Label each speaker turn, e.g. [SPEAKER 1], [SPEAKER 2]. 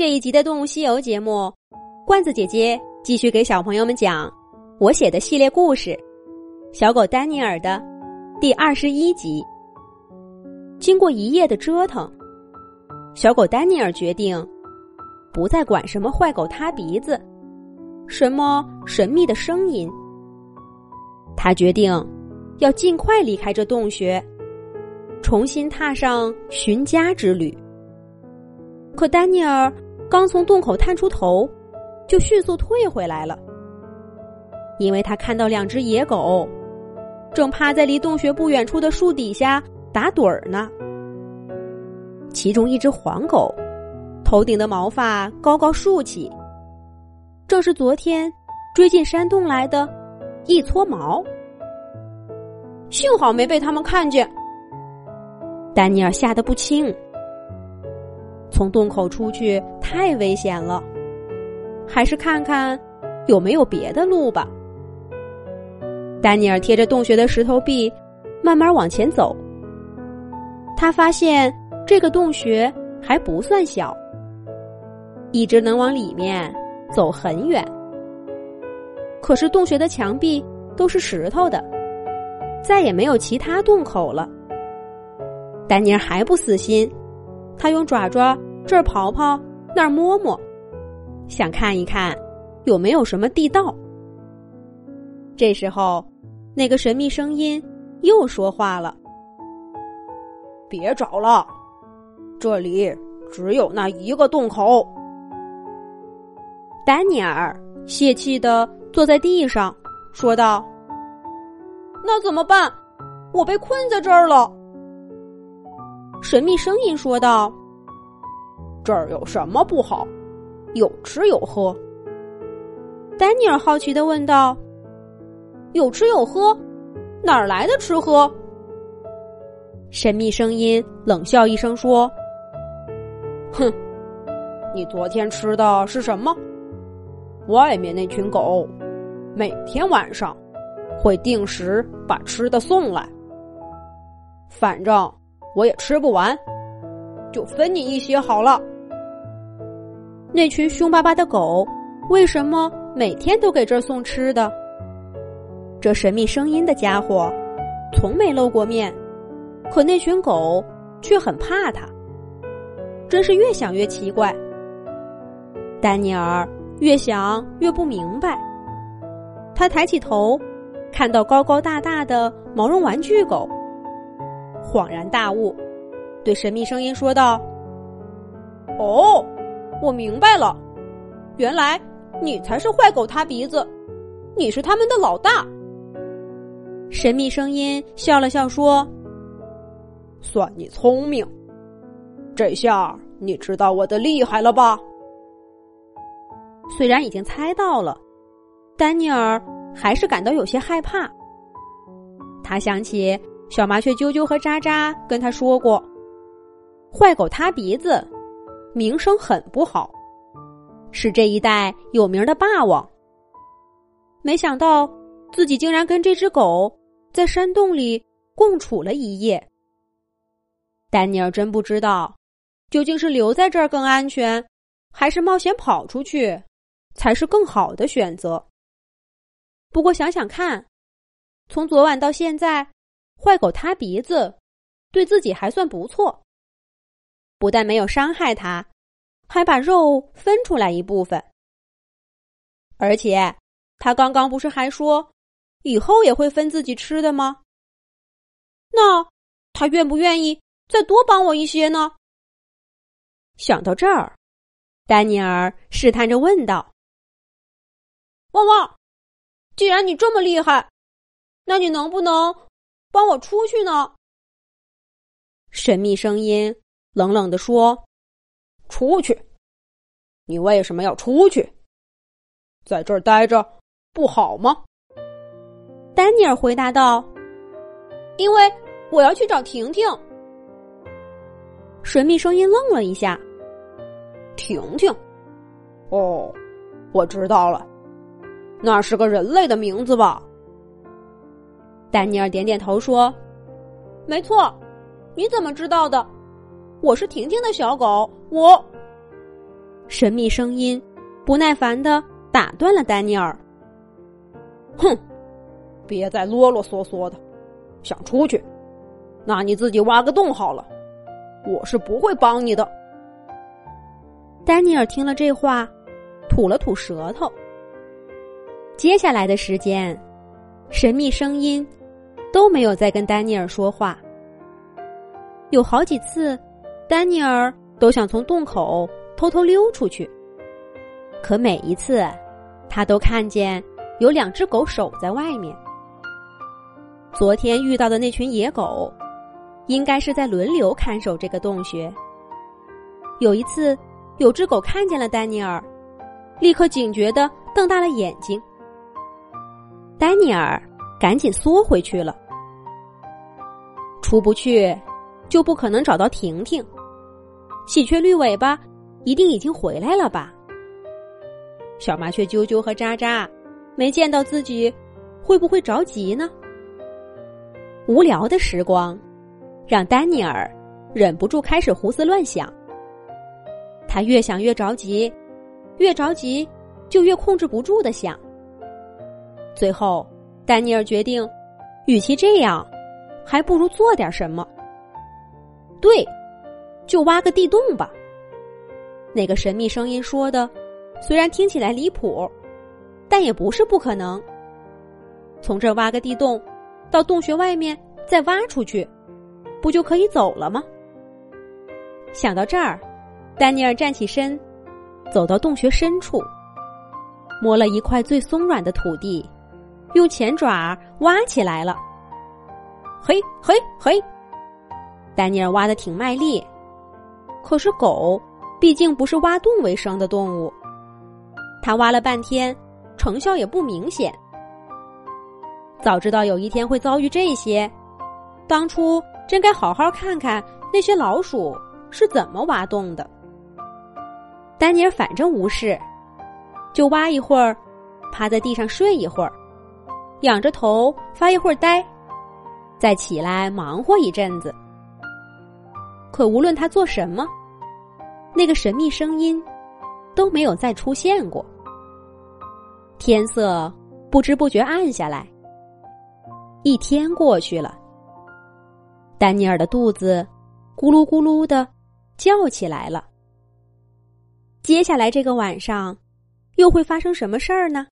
[SPEAKER 1] 这一集的《动物西游》节目，罐子姐姐继续给小朋友们讲我写的系列故事《小狗丹尼尔》的第二十一集。经过一夜的折腾，小狗丹尼尔决定不再管什么坏狗塌鼻子，什么神秘的声音。他决定要尽快离开这洞穴，重新踏上寻家之旅。可丹尼尔刚从洞口探出头，就迅速退回来了，因为他看到两只野狗正趴在离洞穴不远处的树底下打盹儿呢。其中一只黄狗，头顶的毛发高高竖起，正是昨天追进山洞来的一撮毛。幸好没被他们看见，丹尼尔吓得不轻。从洞口出去太危险了，还是看看有没有别的路吧。丹尼尔贴着洞穴的石头壁，慢慢往前走。他发现这个洞穴还不算小，一直能往里面走很远。可是洞穴的墙壁都是石头的，再也没有其他洞口了。丹尼尔还不死心。他用爪爪这儿刨刨，那儿摸摸，想看一看有没有什么地道。这时候，那个神秘声音又说话了：“
[SPEAKER 2] 别找了，这里只有那一个洞口。”
[SPEAKER 1] 丹尼尔泄气的坐在地上，说道：“
[SPEAKER 2] 那怎么办？我被困在这儿了。”
[SPEAKER 1] 神秘声音说道：“
[SPEAKER 2] 这儿有什么不好？有吃有喝。”
[SPEAKER 1] 丹尼尔好奇的问道：“有吃有喝？哪儿来的吃喝？”神秘声音冷笑一声说：“
[SPEAKER 2] 哼，你昨天吃的是什么？外面那群狗每天晚上会定时把吃的送来，反正……”我也吃不完，就分你一些好了。
[SPEAKER 1] 那群凶巴巴的狗为什么每天都给这儿送吃的？这神秘声音的家伙从没露过面，可那群狗却很怕他。真是越想越奇怪。丹尼尔越想越不明白。他抬起头，看到高高大大的毛绒玩具狗。恍然大悟，对神秘声音说道：“
[SPEAKER 2] 哦，我明白了，原来你才是坏狗塌鼻子，你是他们的老大。”
[SPEAKER 1] 神秘声音笑了笑说：“
[SPEAKER 2] 算你聪明，这下你知道我的厉害了吧？”
[SPEAKER 1] 虽然已经猜到了，丹尼尔还是感到有些害怕。他想起。小麻雀啾啾和渣渣跟他说过：“坏狗塌鼻子，名声很不好，是这一带有名的霸王。”没想到自己竟然跟这只狗在山洞里共处了一夜。丹尼尔真不知道，究竟是留在这儿更安全，还是冒险跑出去才是更好的选择。不过想想看，从昨晚到现在。坏狗塌鼻子，对自己还算不错。不但没有伤害他，还把肉分出来一部分。而且，他刚刚不是还说，以后也会分自己吃的吗？那他愿不愿意再多帮我一些呢？想到这儿，丹尼尔试探着问道：“
[SPEAKER 2] 汪汪，既然你这么厉害，那你能不能？”帮我出去呢！
[SPEAKER 1] 神秘声音冷冷的说：“
[SPEAKER 2] 出去？你为什么要出去？在这儿待着不好吗？”
[SPEAKER 1] 丹尼尔回答道：“
[SPEAKER 2] 因为我要去找婷婷。”
[SPEAKER 1] 神秘声音愣了一下：“
[SPEAKER 2] 婷婷？哦，我知道了，那是个人类的名字吧？”
[SPEAKER 1] 丹尼尔点点头说：“
[SPEAKER 2] 没错，你怎么知道的？我是婷婷的小狗。”我
[SPEAKER 1] 神秘声音不耐烦的打断了丹尼尔。
[SPEAKER 2] 哼，别再啰啰嗦嗦的，想出去，那你自己挖个洞好了，我是不会帮你的。
[SPEAKER 1] 丹尼尔听了这话，吐了吐舌头。接下来的时间，神秘声音都没有再跟丹尼尔说话。有好几次，丹尼尔都想从洞口偷偷溜出去，可每一次，他都看见有两只狗守在外面。昨天遇到的那群野狗，应该是在轮流看守这个洞穴。有一次，有只狗看见了丹尼尔，立刻警觉的瞪大了眼睛。丹尼尔赶紧缩回去了。出不去，就不可能找到婷婷。喜鹊绿尾巴一定已经回来了吧？小麻雀啾啾和喳喳没见到自己，会不会着急呢？无聊的时光，让丹尼尔忍不住开始胡思乱想。他越想越着急，越着急就越控制不住的想。最后，丹尼尔决定，与其这样，还不如做点什么。对，就挖个地洞吧。那个神秘声音说的，虽然听起来离谱，但也不是不可能。从这挖个地洞，到洞穴外面再挖出去，不就可以走了吗？想到这儿，丹尼尔站起身，走到洞穴深处，摸了一块最松软的土地。用前爪挖起来了，嘿嘿嘿！丹尼尔挖的挺卖力，可是狗毕竟不是挖洞为生的动物，他挖了半天，成效也不明显。早知道有一天会遭遇这些，当初真该好好看看那些老鼠是怎么挖洞的。丹尼尔反正无事，就挖一会儿，趴在地上睡一会儿。仰着头发一会儿呆，再起来忙活一阵子。可无论他做什么，那个神秘声音都没有再出现过。天色不知不觉暗下来，一天过去了。丹尼尔的肚子咕噜咕噜的叫起来了。接下来这个晚上，又会发生什么事儿呢？